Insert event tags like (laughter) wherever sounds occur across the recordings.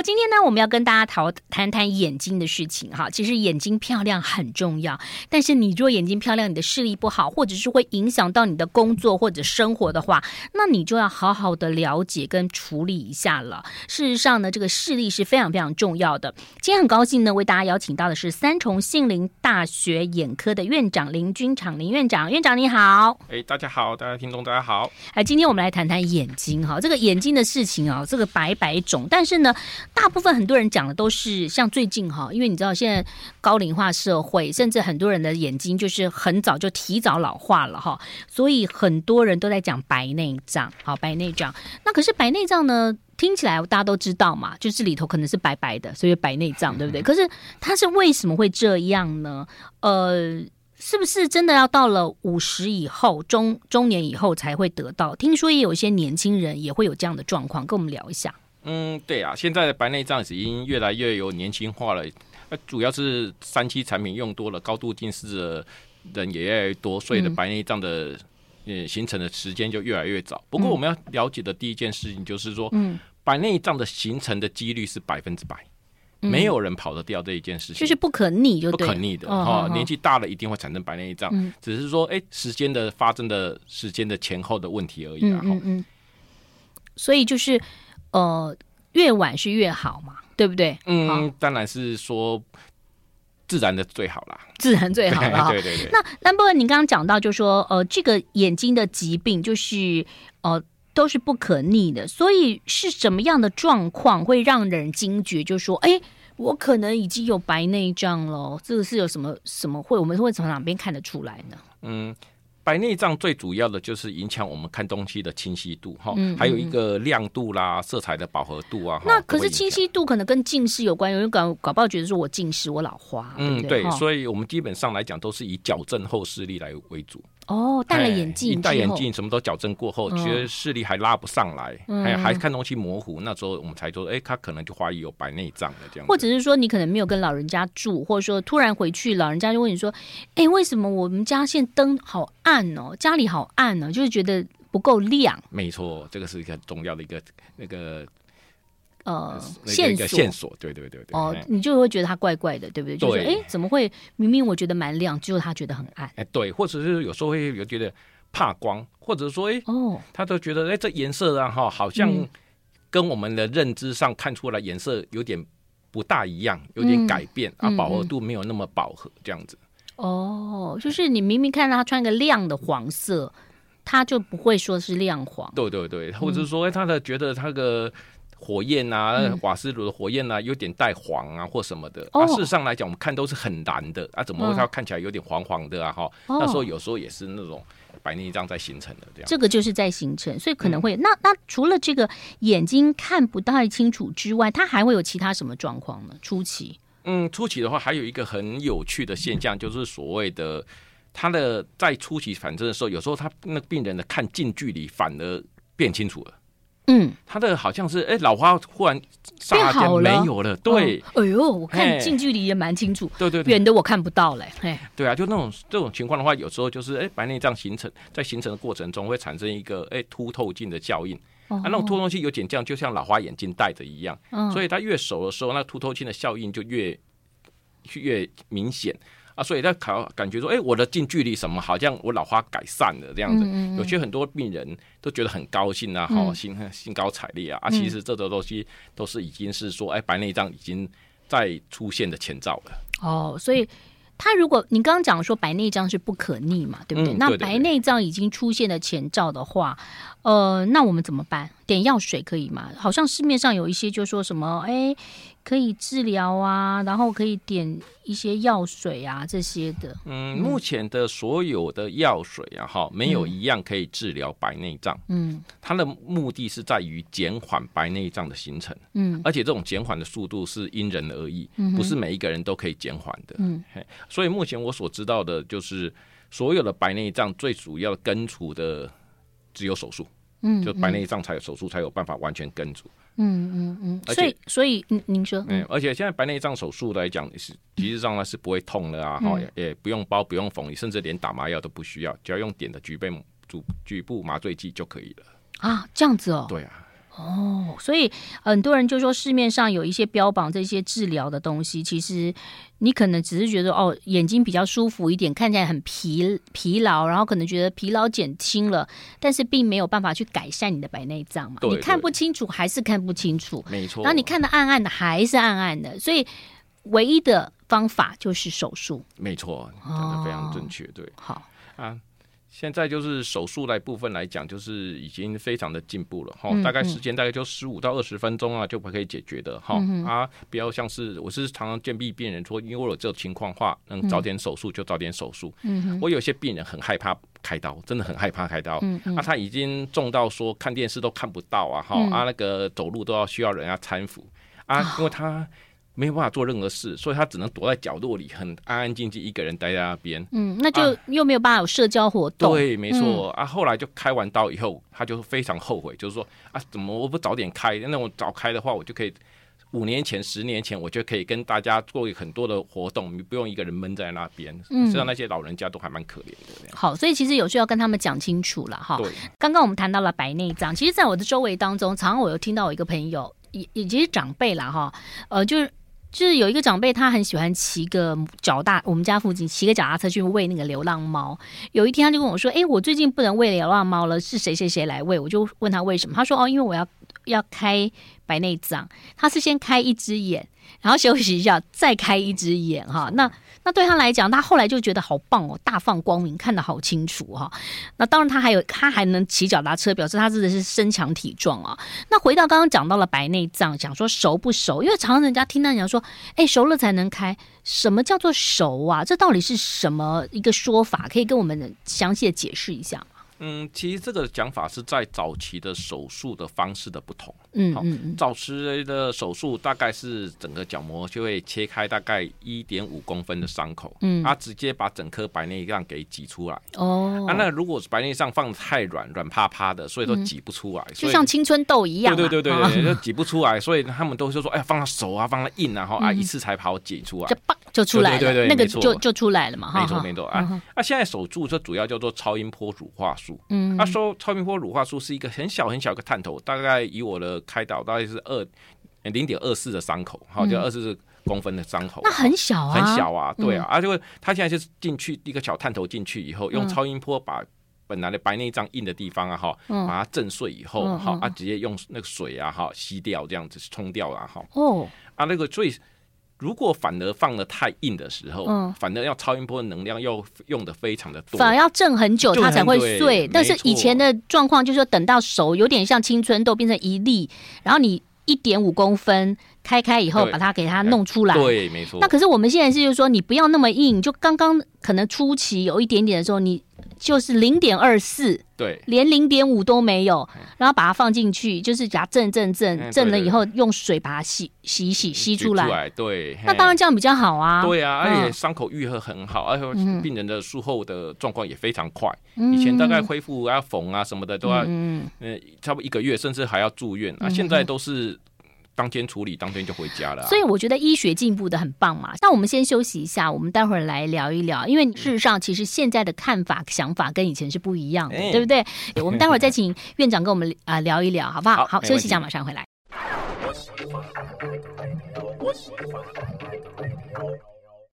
好，今天呢，我们要跟大家讨谈谈眼睛的事情哈。其实眼睛漂亮很重要，但是你如果眼睛漂亮，你的视力不好，或者是会影响到你的工作或者生活的话，那你就要好好的了解跟处理一下了。事实上呢，这个视力是非常非常重要的。今天很高兴呢，为大家邀请到的是三重杏林大学眼科的院长林军长林院长。院长你好，哎，大家好，大家听众大家好。哎，今天我们来谈谈眼睛哈，这个眼睛的事情啊，这个白白肿，但是呢。大部分很多人讲的都是像最近哈，因为你知道现在高龄化社会，甚至很多人的眼睛就是很早就提早老化了哈，所以很多人都在讲白内障。好，白内障。那可是白内障呢，听起来大家都知道嘛，就是里头可能是白白的，所以白内障，对不对？可是它是为什么会这样呢？呃，是不是真的要到了五十以后，中中年以后才会得到？听说也有一些年轻人也会有这样的状况，跟我们聊一下。嗯，对啊，现在的白内障已经越来越有年轻化了。那主要是三期产品用多了，高度近视的人也越来越多，所以的白内障的呃形成的时间就越来越早。不过我们要了解的第一件事情就是说，嗯，白内障的形成的几率是百分之百，没有人跑得掉这一件事情，就是不可逆就对，不可逆的哈。年纪大了一定会产生白内障，只是说哎时间的发生的时间的前后的问题而已啊。嗯嗯，所以就是。呃，越晚是越好嘛，对不对？嗯，当然是说自然的最好啦，自然最好了。对对对。那那不过你刚刚讲到，就是说呃，这个眼睛的疾病就是呃都是不可逆的，所以是什么样的状况会让人惊觉？就是说，哎，我可能已经有白内障了，这个是有什么什么会？我们会从哪边看得出来呢？嗯。白内障最主要的就是影响我们看东西的清晰度哈，嗯嗯还有一个亮度啦、色彩的饱和度啊。那可是清晰度可能跟近视有关，有人搞搞不好觉得说我近视，我老花。嗯，对，对，所以我们基本上来讲都是以矫正后视力来为主。哦，戴了眼镜，一戴眼镜，什么都矫正过后，觉得视力还拉不上来，还还看东西模糊，那时候我们才说，哎，他可能就怀疑有白内障了这样。或者是说，你可能没有跟老人家住，或者说突然回去，老人家就问你说，哎，为什么我们家现在灯好暗哦，家里好暗哦？就是觉得不够亮。没错，这个是一个很重要的一个那个。呃，线索线索，对对对对。哦，你就会觉得它怪怪的，对不对？就是哎，怎么会明明我觉得蛮亮，就是他觉得很暗。哎，对，或者是有时候会有觉得怕光，或者说哎，哦，他都觉得哎，这颜色啊哈，好像跟我们的认知上看出来颜色有点不大一样，有点改变啊，饱和度没有那么饱和这样子。哦，就是你明明看到他穿个亮的黄色，他就不会说是亮黄。对对对，或者说哎，他的觉得他的。火焰啊，嗯、瓦斯炉的火焰啊，有点带黄啊，或什么的。哦、啊，事实上来讲，我们看都是很蓝的啊，怎么会它看起来有点黄黄的啊？哈、哦，那时候有时候也是那种白内障在形成的这样。这个就是在形成，所以可能会、嗯、那那除了这个眼睛看不太清楚之外，它还会有其他什么状况呢？初期，嗯，初期的话还有一个很有趣的现象，就是所谓的他的在初期反正的时候，有时候他那病人的看近距离反而变清楚了。嗯，他的好像是哎，老花忽然变好了，没有了。对，哎呦，我看近距离也蛮清楚。对对，远的我看不到嘞。哎，对啊，就那种这种情况的话，有时候就是哎，白内障形成在形成的过程中会产生一个哎凸透镜的效应。啊，那种凸透镜有点像，就像老花眼镜戴着一样。所以它越熟的时候，那凸透镜的效应就越越明显。啊，所以他考感觉说，哎、欸，我的近距离什么好像我老花改善了这样子，嗯嗯嗯，有些很多病人都觉得很高兴啊，好兴兴高采烈啊，啊，其实这种东西都是已经是说，哎、欸，白内障已经在出现的前兆了。哦，所以他如果你刚刚讲说白内障是不可逆嘛，对不对？嗯、对对对，那白内障已经出现的前兆的话，呃，那我们怎么办？点药水可以吗？好像市面上有一些就说什么，哎、欸。可以治疗啊，然后可以点一些药水啊，这些的。嗯，目前的所有的药水啊，哈，没有一样可以治疗白内障。嗯，它的目的是在于减缓白内障的形成。嗯，而且这种减缓的速度是因人而异，嗯、不是每一个人都可以减缓的。嗯，所以目前我所知道的就是，所有的白内障最主要根除的只有手术。嗯，就白内障才有手术才有办法完全根除。嗯嗯嗯，所以所以您您说，嗯，而且现在白内障手术来讲是，其实上呢是不会痛的啊，哈、嗯，也不用包不用缝，你甚至连打麻药都不需要，只要用点的局部局部麻醉剂就可以了。啊，这样子哦。对啊。哦，所以很多人就说市面上有一些标榜这些治疗的东西，其实你可能只是觉得哦，眼睛比较舒服一点，看起来很疲疲劳，然后可能觉得疲劳减轻了，但是并没有办法去改善你的白内障嘛。对对，你看不清楚还是看不清楚，没错。然后你看的暗暗的还是暗暗的，所以唯一的方法就是手术。没错，讲的非常正确，对。好啊。现在就是手术来部分来讲，就是已经非常的进步了哈，嗯嗯、大概时间大概就十五到二十分钟啊，就可以解决的哈、嗯、啊，不要像是我是常常建议病人说，因为我有这种情况话，能早点手术就早点手术。嗯，我有些病人很害怕开刀，真的很害怕开刀。啊，他已经重到说看电视都看不到啊，哈、嗯、啊，那个走路都要需要人家搀扶啊，因为他。没有办法做任何事，所以他只能躲在角落里，很安安静静一个人待在那边。嗯，那就又没有办法有社交活动。啊、对，没错、嗯、啊。后来就开完刀以后，他就非常后悔，就是说啊，怎么我不早点开？那我早开的话，我就可以五年前、十年前，我就可以跟大家做很多的活动，你不用一个人闷在那边。嗯，实际上那些老人家都还蛮可怜的。好，所以其实有需要跟他们讲清楚了哈。对。刚刚我们谈到了白内障，其实在我的周围当中，常常我有听到我一个朋友，也也其实长辈啦哈，呃，就是。就是有一个长辈，他很喜欢骑个脚大，我们家附近骑个脚踏车去喂那个流浪猫。有一天，他就跟我说：“哎，我最近不能喂流浪猫了，是谁谁谁来喂？”我就问他为什么，他说：“哦，因为我要要开白内障，他是先开一只眼。”然后休息一下，再开一只眼哈。那那对他来讲，他后来就觉得好棒哦，大放光明，看得好清楚哈。那当然，他还有他还能骑脚踏车，表示他真的是身强体壮啊。那回到刚刚讲到了白内障，讲说熟不熟？因为常常人家听到人家说，哎，熟了才能开。什么叫做熟啊？这到底是什么一个说法？可以跟我们详细的解释一下吗？嗯，其实这个讲法是在早期的手术的方式的不同。嗯好嗯，早期的手术大概是整个角膜就会切开大概一点五公分的伤口，嗯，它直接把整颗白内障给挤出来。哦，啊，那如果是白内障放得太软，软趴趴的，所以都挤不出来，就像青春痘一样。对对对对对，就挤不出来，所以他们都是说，哎，放了手啊，放了硬啊，哈啊，一次才把我挤出来，就嘣就出来了，对对对，那个就就出来了嘛，没错没错啊。那现在手术这主要叫做超音波乳化术，嗯，他说超音波乳化术是一个很小很小的探头，大概以我的开导大概是。二零点二四的伤口，好，就二十四公分的伤口，那很小啊，很小啊，对啊，而且他现在就是进去一个小探头进去以后，用超音波把本来的白内障硬的地方啊，哈，把它震碎以后，哈啊，直接用那个水啊，哈，吸掉这样子冲掉了，哈，哦，啊，那个所以如果反而放的太硬的时候，嗯反而要超音波的能量要用的非常的多，反而要震很久它才会碎。但是以前的状况就是说等到熟，有点像青春痘变成一粒，然后你。一点五公分开开以后，把它给它弄出来。对，没错。那可是我们现在是就是说，你不要那么硬，就刚刚可能初期有一点点的时候，你就是零点二四，对，连零点五都没有，然后把它放进去，就是给它震震震，震了以后用水把它洗洗洗吸出来。对，那当然这样比较好啊。对啊，而且伤口愈合很好，而且病人的术后的状况也非常快。以前大概恢复啊缝啊什么的都要，嗯，差不多一个月，甚至还要住院啊。现在都是。当天处理，当天就回家了啊。所以我觉得医学进步的很棒嘛。那我们先休息一下，我们待会儿来聊一聊。因为事实上，其实现在的看法、想法跟以前是不一样的，欸、对不对？我们待会儿再请院长跟我们啊聊一聊，好不好？好，休息一下，马上回来。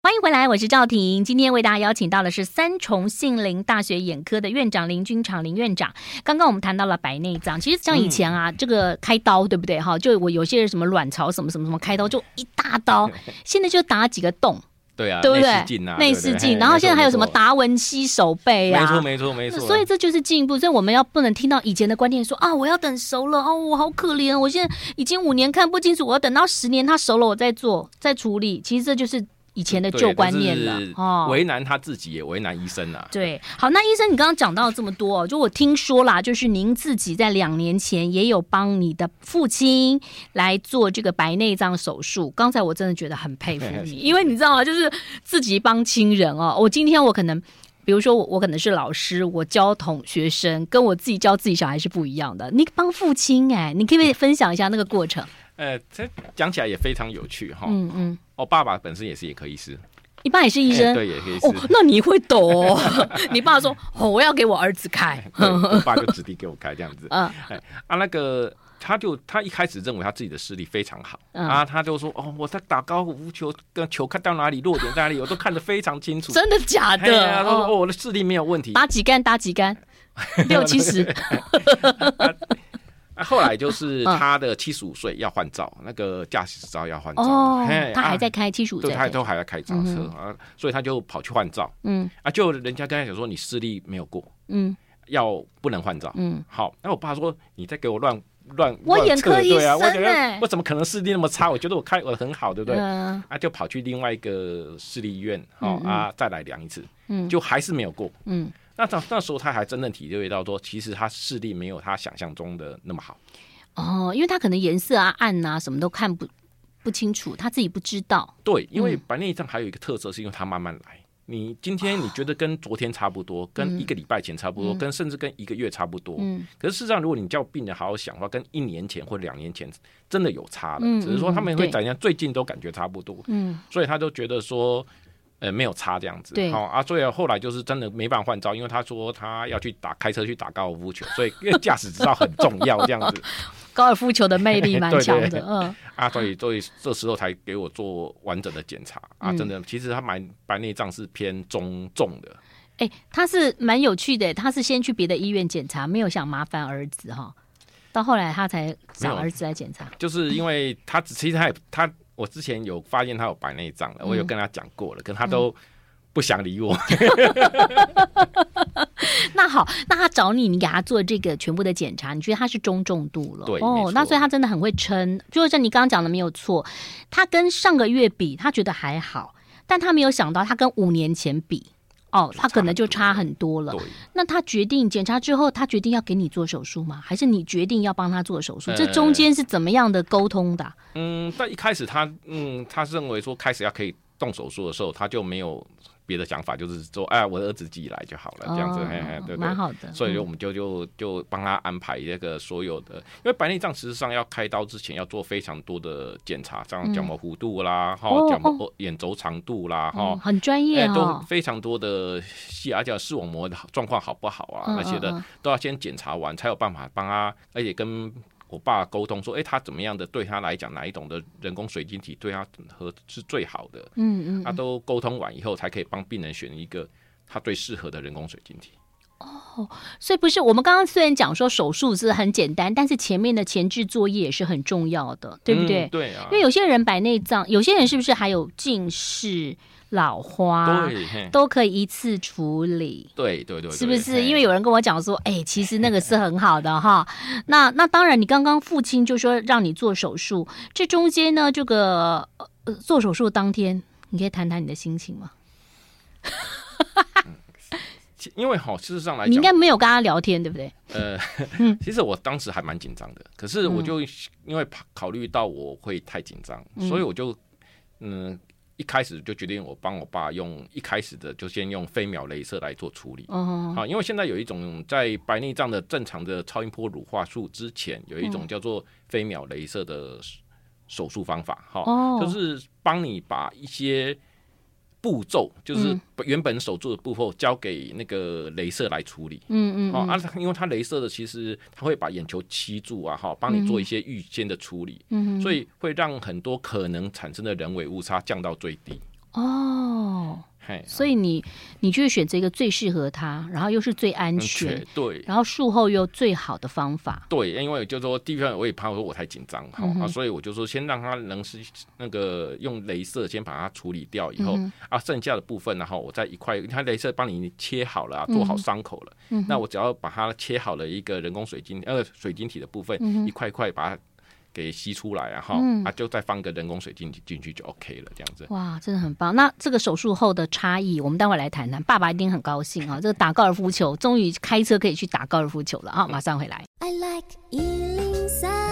欢迎回来，我是赵婷。今天为大家邀请到的是三重杏林大学眼科的院长林君长林院长。刚刚我们谈到了白内障，其实像以前啊，嗯、这个开刀对不对？哈，就我有些人什么卵巢什么什么什么开刀就一大刀，(laughs) 现在就打几个洞，对啊，对不对？内视镜啊，内视镜。然后现在还有什么达文西手背啊？没错，没错，没错。所以这就是进步。所以我们要不能听到以前的观念说啊，我要等熟了哦，我好可怜，我现在已经五年看不清楚，我要等到十年它熟了我再做再处理。其实这就是。以前的旧观念了哦，为难他自己也为难医生啊。对，好，那医生，你刚刚讲到这么多，就我听说啦，就是您自己在两年前也有帮你的父亲来做这个白内障手术。刚才我真的觉得很佩服你，(laughs) 因为你知道吗？就是自己帮亲人哦。我今天我可能，比如说我我可能是老师，我教同学生，跟我自己教自己小孩是不一样的。你帮父亲哎，你可不可以分享一下那个过程？呃，这讲起来也非常有趣哈。嗯嗯。我爸爸本身也是眼科医师，你爸也是医生，对，也可以。哦，那你会懂。(laughs) 你爸说：“哦，我要给我儿子开。(laughs) ”我爸就指定给我开这样子。(laughs) 嗯，啊，那个他就他一开始认为他自己的视力非常好、嗯、啊，他就说哦，我在打高尔夫球，跟球看到哪里，落点在哪里，我都看得非常清楚。真的假的？他说哦，我的视力没有问题。打几杆？打几杆？六七十。啊，后来就是他的七十五岁要换照，那个驾驶执照要换照。哦，他还在开七十五岁，对，他都还在开照车啊，所以他就跑去换照。嗯，啊，就人家跟他讲说，你视力没有过，嗯，要不能换照。嗯，好，那我爸说，你再给我乱。乱，我眼科医生，我觉得我怎么可能视力那么差？我觉得我开我很好，对不对？啊，就跑去另外一个市立医院，好啊，再来量一次，嗯，就还是没有过，嗯。那那那时候他还真正体会到说，其实他视力没有他想象中的那么好。哦，因为他可能颜色啊、暗啊，什么都看不不清楚，他自己不知道。对，因为白内障还有一个特色，是因为他慢慢来。你今天你觉得跟昨天差不多，跟一个礼拜前差不多，跟甚至跟一个月差不多。嗯可是事实上，如果你叫病人好好想的话，跟一年前或两年前真的有差的。只是说他们会怎样，最近都感觉差不多。嗯，所以他就觉得说，呃，没有差这样子。对，好啊，所以后来就是真的没办法换照，因为他说他要去打开车去打高尔夫球，所以驾驶执照很重要这样子。(laughs) 高尔夫球的魅力蛮 (laughs) 强的，嗯啊，所以所以这时候才给我做完整的检查啊，真的，其实他蛮白内障是偏中重的。哎，他是蛮有趣的，他是先去别的医院检查，没有想麻烦儿子哈，到后来他才找儿子来检查，就是因为他其实他也他我之前有发现他有白内障了，我有跟他讲过了，可他都不想理我。(laughs) 那好，那他找你，你给他做这个全部的检查，你觉得他是中重度了？对，哦，那所以他真的很会撑。就像你刚刚讲的没有错，他跟上个月比，他觉得还好，但他没有想到他跟五年前比，哦，他可能就差很多了。那他决定检查之后，他决定要给你做手术吗？还是你决定要帮他做手术？呃、这中间是怎么样的沟通的？嗯，在一开始他嗯，他认为说开始要可以动手术的时候，他就没有。别的想法就是说，哎，我的儿子自己来就好了，这样子，嘿嘿，对对，蛮好的。所以，我们就就就帮他安排那个所有的，因为白内障实际上要开刀之前要做非常多的检查，像角膜弧度啦，哈，角膜眼轴长度啦，哈，很专业，都非常多的细啊，叫视网膜的状况好不好啊，那些的都要先检查完，才有办法帮他，而且跟。我爸沟通说：“哎、欸，他怎么样的？对他来讲，哪一种的人工水晶体对他和是最好的？嗯嗯，他都沟通完以后，才可以帮病人选一个他最适合的人工水晶体。哦，所以不是我们刚刚虽然讲说手术是很简单，但是前面的前置作业也是很重要的，对不对？嗯、对啊，因为有些人白内障，有些人是不是还有近视？”老花都可以一次处理，对对对，是不是？因为有人跟我讲说，哎，其实那个是很好的哈。那那当然，你刚刚父亲就说让你做手术，这中间呢，这个呃做手术当天，你可以谈谈你的心情吗？因为哈，事实上来讲，你应该没有跟他聊天，对不对？呃，(laughs) 其实我当时还蛮紧张的，可是我就因为考虑到我会太紧张，所以我就嗯。一开始就决定我帮我爸用一开始的就先用飞秒镭射来做处理，好，因为现在有一种在白内障的正常的超音波乳化术之前，有一种叫做飞秒镭射的手术方法，哈，就是帮你把一些。步骤就是原本手术的步骤交给那个镭射来处理，嗯嗯，哦啊，因为它镭射的其实它会把眼球吸住啊，哈，帮你做一些预先的处理，嗯，所以会让很多可能产生的人为误差降到最低。哦。所以你你就选择一个最适合他，然后又是最安全，对，然后术后又最好的方法，对，因为就是说第一方我也怕说我太紧张，好、嗯、啊，所以我就说先让他能是那个用镭射先把它处理掉以后，嗯、啊，剩下的部分然后我再一块，他镭射帮你切好了，做好伤口了，嗯、那我只要把它切好了一个人工水晶呃水晶体的部分，嗯、一块一块把它。给吸出来，然后啊，就再放个人工水晶体进去就 OK 了，这样子。哇，真的很棒。那这个手术后的差异，我们待会来谈谈。爸爸一定很高兴啊，这个打高尔夫球，终于开车可以去打高尔夫球了啊！马上回来。I like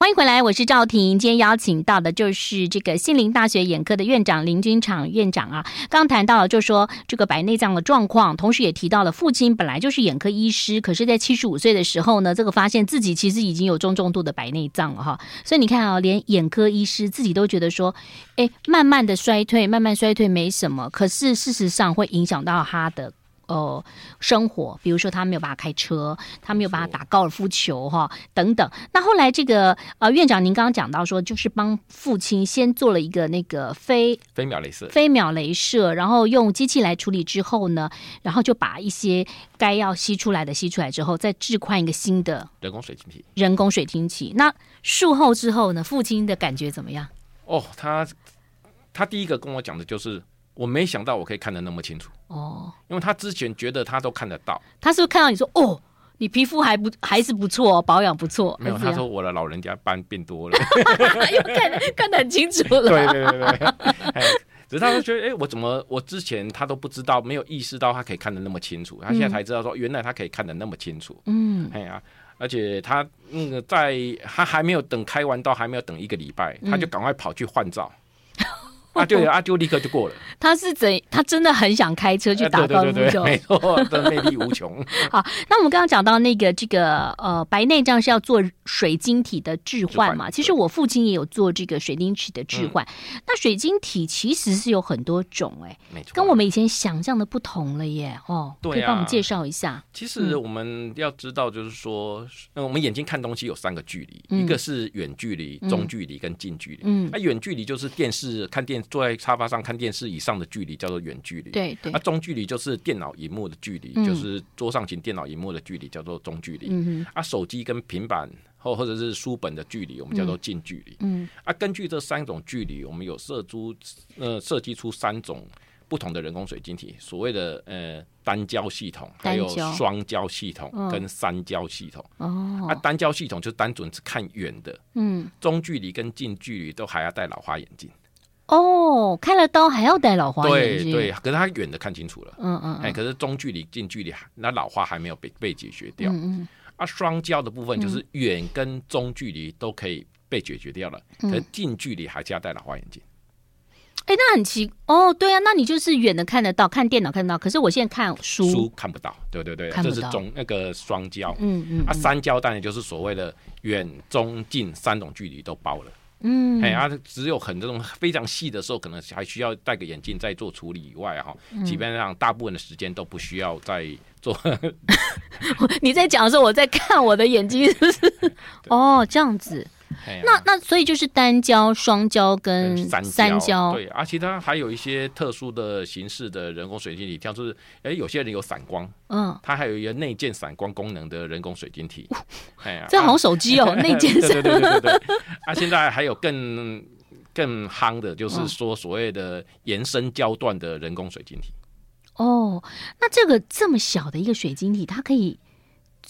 欢迎回来，我是赵婷。今天邀请到的就是这个杏林大学眼科的院长林军长院长啊。刚谈到了，就说这个白内障的状况，同时也提到了父亲本来就是眼科医师，可是，在七十五岁的时候呢，这个发现自己其实已经有中重度的白内障了哈。所以你看啊，连眼科医师自己都觉得说，哎，慢慢的衰退，慢慢衰退没什么，可是事实上会影响到他的呃生活，比如说他没有办法开车，他没有办法打高尔夫球哈等等。那后来这个呃院长，您刚刚讲到说，就是帮父亲先做了一个那个飞飞秒镭射，飞秒镭射，然后用机器来处理之后呢，然后就把一些该要吸出来的吸出来之后，再置换一个新的人工水晶体。人工水晶体。那术后之后呢，父亲的感觉怎么样？哦，他他第一个跟我讲的就是。我没想到我可以看得那么清楚哦，因为他之前觉得他都看得到，他是不是看到你说哦，你皮肤还不还是不错，保养不错？没有，他说我的老人家斑变多了，(laughs) 又看看得很清楚了。对对对对，(laughs) 只是他会觉得，哎、欸，我怎么我之前他都不知道，没有意识到他可以看得那么清楚，他现在才知道说，原来他可以看得那么清楚。嗯，哎呀，而且他那个在他还没有等开完刀，还没有等一个礼拜，他就赶快跑去换照。啊，对啊，就立刻就过了。(laughs) 他是怎？他真的很想开车去打高尔夫球，没错，(laughs) 的魅力无穷。(laughs) 好，那我们刚刚讲到那个这个呃白内障是要做水晶体的置换嘛？其实我父亲也有做这个水晶体的置换。嗯、那水晶体其实是有很多种哎、欸，没错，跟我们以前想象的不同了耶。哦，对啊、可以帮我们介绍一下。其实我们要知道，就是说，嗯、我们眼睛看东西有三个距离，嗯、一个是远距离、中距离跟近距离。嗯，那远、啊、距离就是电视看电。坐在沙发上看电视以上的距离叫做远距离，对对。那、啊、中距离就是电脑荧幕的距离，嗯、就是桌上型电脑荧幕的距离叫做中距离。嗯哼啊，手机跟平板或或者是书本的距离，我们叫做近距离。嗯。啊，根据这三种距离，我们有设出呃设计出三种不同的人工水晶体，所谓的呃单焦系统，还有双焦系统跟三焦系统。哦。啊，单焦系统就单纯只看远的。嗯。中距离跟近距离都还要戴老花眼镜。哦，开了刀还要戴老花眼镜？对对，可是他远的看清楚了，嗯嗯，哎，可是中距离、近距离，那老花还没有被被解决掉，嗯嗯，啊，双焦的部分就是远跟中距离都可以被解决掉了，可是近距离还是要戴老花眼镜。哎，那很奇哦，对啊，那你就是远的看得到，看电脑看得到，可是我现在看书书看不到，对对对，这是中那个双焦，嗯嗯，啊，三焦当然就是所谓的远、中、近三种距离都包了。嗯，哎，啊，只有很这种非常细的时候，可能还需要戴个眼镜再做处理以外，哈，基本上大部分的时间都不需要再做。(laughs) 你在讲的时候，我在看我的眼睛，是不是？(laughs) 哦，这样子。那那所以就是单焦、双焦跟三焦，对，而且它还有一些特殊的形式的人工水晶体，像是哎，有些人有散光，嗯，它还有一个内建散光功能的人工水晶体，哎呀，这好像手机哦，(laughs) 内建对对对对对，啊，现在还有更更夯的，就是说所谓的延伸焦段的人工水晶体。哦，那这个这么小的一个水晶体，它可以。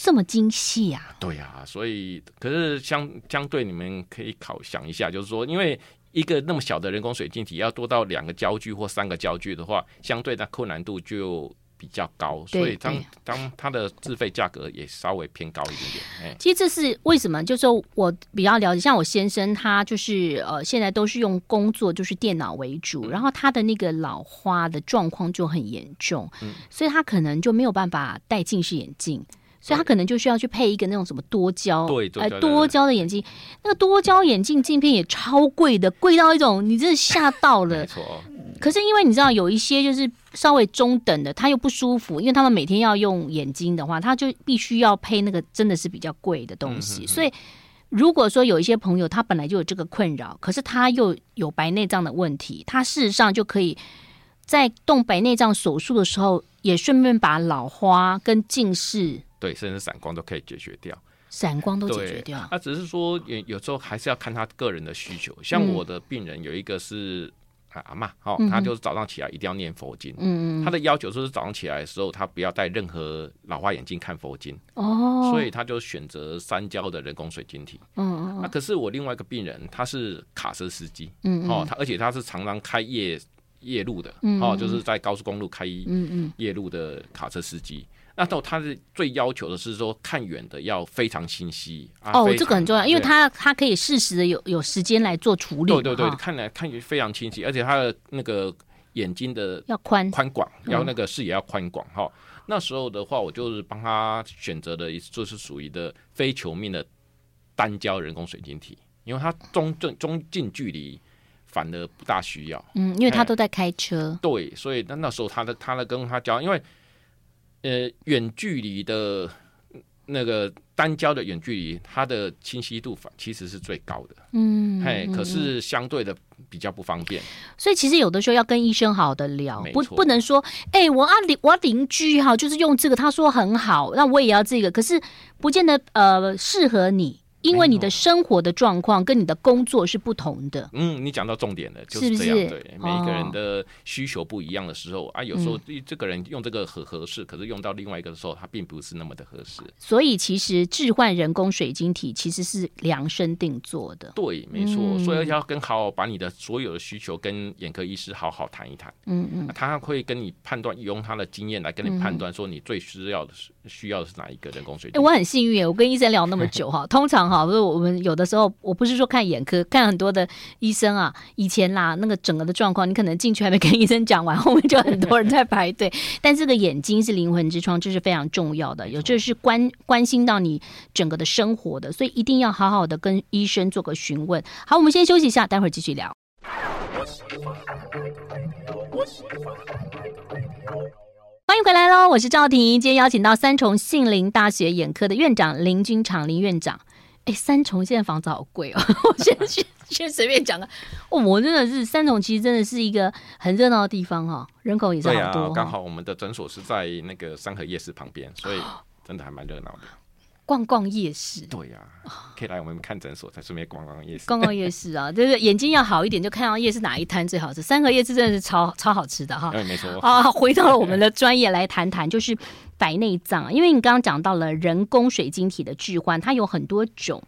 这么精细呀？对呀，所以可是相相对你们可以考想一下，就是说，因为一个那么小的人工水晶体要多到两个焦距或三个焦距的话，相对的困难度就比较高，所以当当它的自费价格也稍微偏高一点点。哎其实这是为什么？就是说我比较了解，像我先生他就是呃，现在都是用工作就是电脑为主，然后他的那个老花的状况就很严重，所以他可能就没有办法戴近视眼镜。所以他可能就需要去配一个那种什么多焦，多焦的眼镜，那个多焦眼镜镜片也超贵的，贵到一种你真的吓到了。没错。可是因为你知道有一些就是稍微中等的，他又不舒服，因为他们每天要用眼睛的话，他就必须要配那个真的是比较贵的东西。嗯、哼哼。所以如果说有一些朋友他本来就有这个困扰，可是他又有白内障的问题，他事实上就可以在动白内障手术的时候，也顺便把老花跟近视。对，甚至散光都可以解决掉，散光都解决掉。他、啊、只是说，有有时候还是要看他个人的需求。像我的病人有一个是啊阿嬷，哦，他就是早上起来一定要念佛经。嗯嗯。他的要求就是早上起来的时候，他不要戴任何老花眼镜看佛经。哦。所以他就选择三焦的人工水晶体。嗯嗯。那、啊、可是我另外一个病人，他是卡车司机。嗯嗯。哦，他而且他是常常开夜夜路的。嗯。哦，就是在高速公路开夜路的卡车司机。那到他是最要求的是说，看远的要非常清晰哦，这个很重要，因为他他可以适时的有有时间来做处理。对对对，看来看非常清晰，而且他的那个眼睛的要宽宽广，要那个视野要宽广哈。那时候的话，我就是帮他选择的，就是属于的非球面的单焦人工水晶体，因为他中正中近距离反而不大需要。嗯，因为他都在开车。对，所以那那时候他的他的跟他交，因为。呃远距离的那个单焦的远距离，它的清晰度反其实是最高的。嗯，嘿，可是相对的比较不方便。所以其实有的时候要跟医生好好的聊，不不能说，哎、欸，我啊邻我邻居哈，就是用这个，他说很好，那我也要这个，可是不见得呃适合你。因为你的生活的状况跟你的工作是不同的。嗯，你讲到重点了，就是这样。是是对，每一个人的需求不一样的时候、哦、啊，有时候这个人用这个很合适，嗯、可是用到另外一个的时候，它并不是那么的合适。所以，其实置换人工水晶体其实是量身定做的。对，没错。嗯、所以要跟好好把你的所有的需求跟眼科医师好好谈一谈。嗯嗯、啊。他会跟你判断，用他的经验来跟你判断，说你最需要的是、嗯、需要的是哪一个人工水晶。我很幸运，我跟医生聊那么久哈，(laughs) 通常哈，不是我们有。有的时候，我不是说看眼科，看很多的医生啊。以前啦，那个整个的状况，你可能进去还没跟医生讲完，后面就很多人在排队。(laughs) 但这个眼睛是灵魂之窗，这是非常重要的，有这是关关心到你整个的生活的，所以一定要好好的跟医生做个询问。好，我们先休息一下，待会儿继续聊。欢迎回来喽，我是赵婷，今天邀请到三重杏林大学眼科的院长林军长林院长。哎，三重现在房子好贵哦！(laughs) 我先先先随便讲个，哦，我真的是三重，其实真的是一个很热闹的地方哈，人口也是好多。对啊，刚好我们的诊所是在那个三和夜市旁边，所以真的还蛮热闹的。逛逛夜市，对呀、啊，可以来我们看诊所，再顺便逛逛夜市。逛逛夜市啊，(laughs) 就是眼睛要好一点，就看到夜市哪一摊最好吃。三和夜市真的是超超好吃的哈。对，没错。啊，回到了我们的专业来谈谈，就是白内障。因为你刚刚讲到了人工水晶体的置换，它有很多种，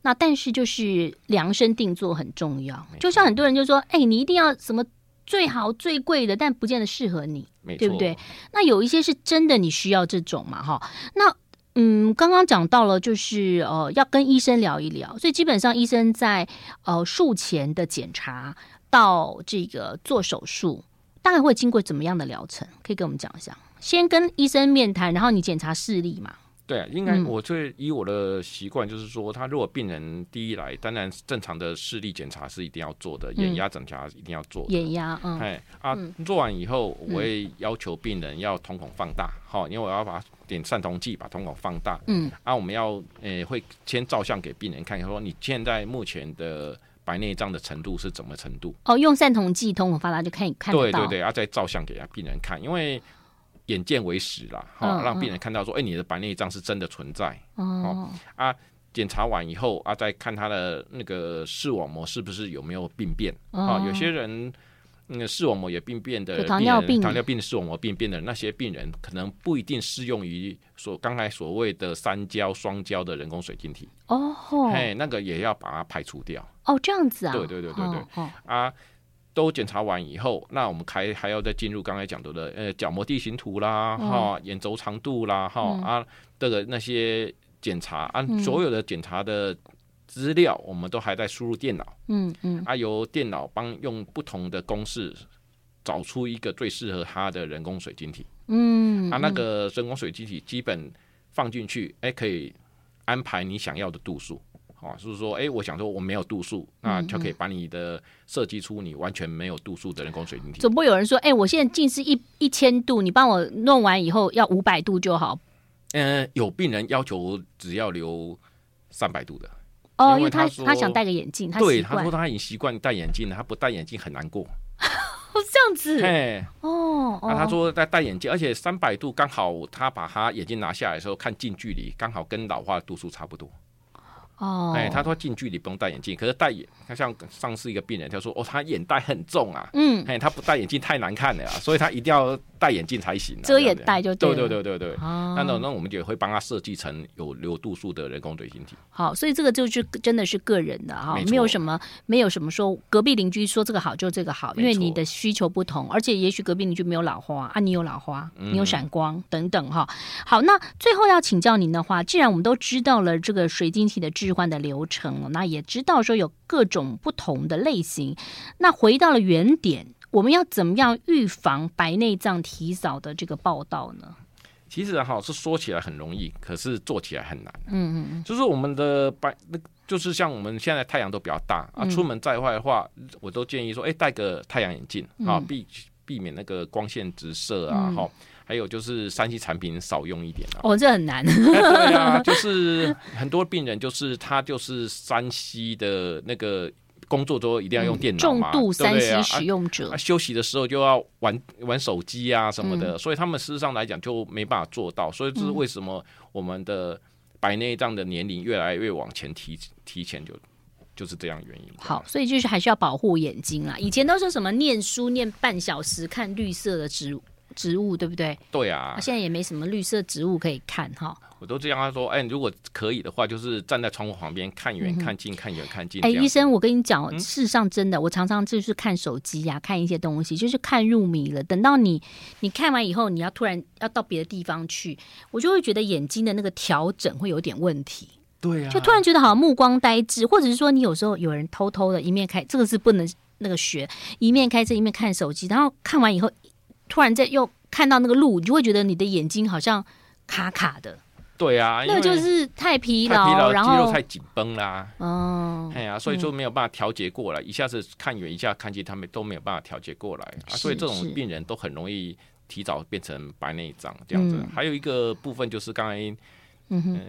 那但是就是量身定做很重要。就像很多人就说，哎，你一定要什么最好最贵的，但不见得适合你，对不对？那有一些是真的你需要这种嘛，哈，那。嗯，刚刚讲到了，就是呃，要跟医生聊一聊。所以基本上，医生在呃术前的检查到这个做手术，大概会经过怎么样的疗程？可以跟我们讲一下。先跟医生面谈，然后你检查视力嘛。对啊，应该我最以我的习惯就是说，他如果病人第一来，当然正常的视力检查是一定要做的，眼压检查一定要做的。眼压，嗯，哎啊，做完以后，我会要求病人要瞳孔放大，好，因为我要把点散瞳剂把瞳孔放大。嗯，啊，我们要呃会先照相给病人看，说你现在目前的白内障的程度是怎么程度？哦，用散瞳剂瞳孔放大就可以看得到。对对对，啊，再照相给病人看，因为。眼见为实啦，哈、哦，让病人看到说，哎、欸，你的白内障是真的存在，哦，哦啊，检查完以后啊，再看他的那个视网膜是不是有没有病变，啊、哦，有些人那个视网膜也病变的，糖尿病，糖尿病的视网膜病变的那些病人，可能不一定适用于所刚才所谓的三焦、双焦的人工水晶体，哦，嘿，那个也要把它排除掉，哦，这样子啊，对对对对对，哦、啊。都检查完以后，那我们还还要再进入刚才讲到的呃角膜地形图啦，哈、嗯，眼轴长度啦，哈、嗯、啊，这个那些检查，按、啊、所有的检查的资料，我们都还在输入电脑，嗯嗯，啊，由电脑帮用不同的公式找出一个最适合它的人工水晶体，嗯，啊，那个人工水晶体基本放进去，哎，可以安排你想要的度数。哦，就是说，哎，我想说我没有度数，那就可以把你的设计出你完全没有度数的人工水晶体。总不会有人说，哎，我现在近视一一千度，你帮我弄完以后要五百度就好。嗯，有病人要求只要留三百度的。哦，因为他他想戴个眼镜，他对他说他已经习惯戴眼镜了，他不戴眼镜很难过。哦，(laughs) 这样子。哎，哦，那他说戴戴眼镜，而且三百度刚好他把他眼镜拿下来的时候看近距离，刚好跟老化度数差不多。哦，哎，他说近距离不用戴眼镜，可是戴眼，他像上次一个病人，他说哦，他眼袋很重啊，嗯，哎，他不戴眼镜太难看了啊，所以他一定要戴眼镜才行，遮眼袋就对对对对对，那那那我们也会帮他设计成有留度数的人工水晶体。好，所以这个就是真的是个人的哈，没有什么没有什么说隔壁邻居说这个好就这个好，因为你的需求不同，而且也许隔壁邻居没有老花啊，你有老花，你有闪光等等哈。好，那最后要请教您的话，既然我们都知道了这个水晶体的置换的流程，那也知道说有各种不同的类型。那回到了原点，我们要怎么样预防白内障提早的这个报道呢？其实哈是说起来很容易，可是做起来很难。嗯嗯嗯，就是我们的白，那就是像我们现在太阳都比较大啊，出门在外的话，我都建议说，哎，戴个太阳眼镜啊，避避免那个光线直射啊，哈。还有就是三 C 产品少用一点啊。哦，这很难。对啊，(laughs) 就是很多病人就是他就是三 C 的那个。工作都一定要用电脑嘛，重度三 C 使用者，啊啊，休息的时候就要玩玩手机啊什么的，嗯，所以他们事实上来讲就没办法做到，所以这是为什么我们的白内障的年龄越来越往前提提前就就是这样原因。好，所以就是还是要保护眼睛啦。以前都说什么念书念半小时看绿色的植物。植物对不对？对啊，现在也没什么绿色植物可以看哈。我都这样他说，哎，如果可以的话，就是站在窗户旁边看远看近，看远看近。哎，医生，我跟你讲，事实上真的，我常常就是看手机呀，看一些东西，就是看入迷了。等到你你看完以后，你要突然要到别的地方去，我就会觉得眼睛的那个调整会有点问题。对啊，就突然觉得好像目光呆滞，或者是说你有时候有人偷偷的一面开，这个是不能那个学，一面开车一面看手机，然后看完以后，突然在又。看到那个路，你就会觉得你的眼睛好像卡卡的。对啊，那就是太疲劳，疲劳然后肌肉太紧绷啦。哦，哎呀，所以说没有办法调节过来，嗯、一下子看远，一下看近，他们都没有办法调节过来啊。所以这种病人都很容易提早变成白内障这样子。嗯、还有一个部分就是刚才，嗯哼。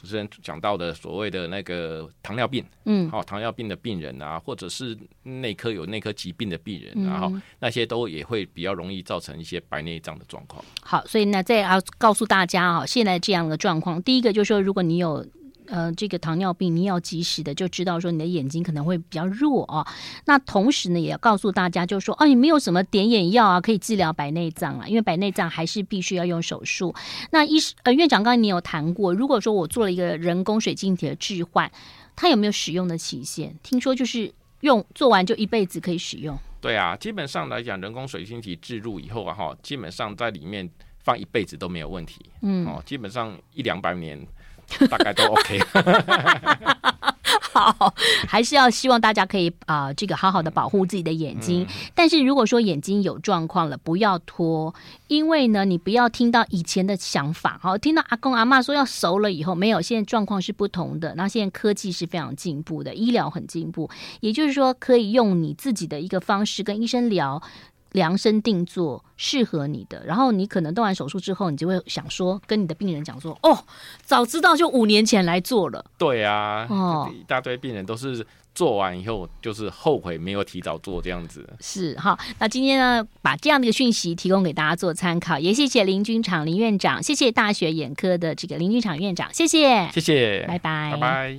嗯主持人讲到的所谓的那个糖尿病，嗯，好，糖尿病的病人啊，或者是内科有内科疾病的病人，然后那些都也会比较容易造成一些白内障的状况。好，所以呢，再要告诉大家啊，现在这样的状况，第一个就是说，如果你有。呃，这个糖尿病，你要及时的就知道说你的眼睛可能会比较弱哦。那同时呢，也要告诉大家，就是说，哦，你没有什么点眼药啊，可以治疗白内障啊，因为白内障还是必须要用手术。那医师呃院长，刚才你有谈过，如果说我做了一个人工水晶体的置换，它有没有使用的期限？听说就是用做完就一辈子可以使用。对啊，基本上来讲，人工水晶体置入以后啊，哈，基本上在里面放一辈子都没有问题。嗯，哦，基本上一两百年。大概都 (laughs) OK，好，还是要希望大家可以啊、呃，这个好好的保护自己的眼睛。嗯、但是如果说眼睛有状况了，不要拖，因为呢，你不要听到以前的想法，好，听到阿公阿妈说要熟了以后，没有，现在状况是不同的。那现在科技是非常进步的，医疗很进步，也就是说，可以用你自己的一个方式跟医生聊。量身定做适合你的，然后你可能动完手术之后，你就会想说，跟你的病人讲说，哦，早知道就五年前来做了。对啊，哦，一大堆病人都是做完以后就是后悔没有提早做这样子。是哈，那今天呢，把这样的一个讯息提供给大家做参考，也谢谢林军长林院长，谢谢大学眼科的这个林军长院长，谢谢，谢谢，拜拜，拜拜。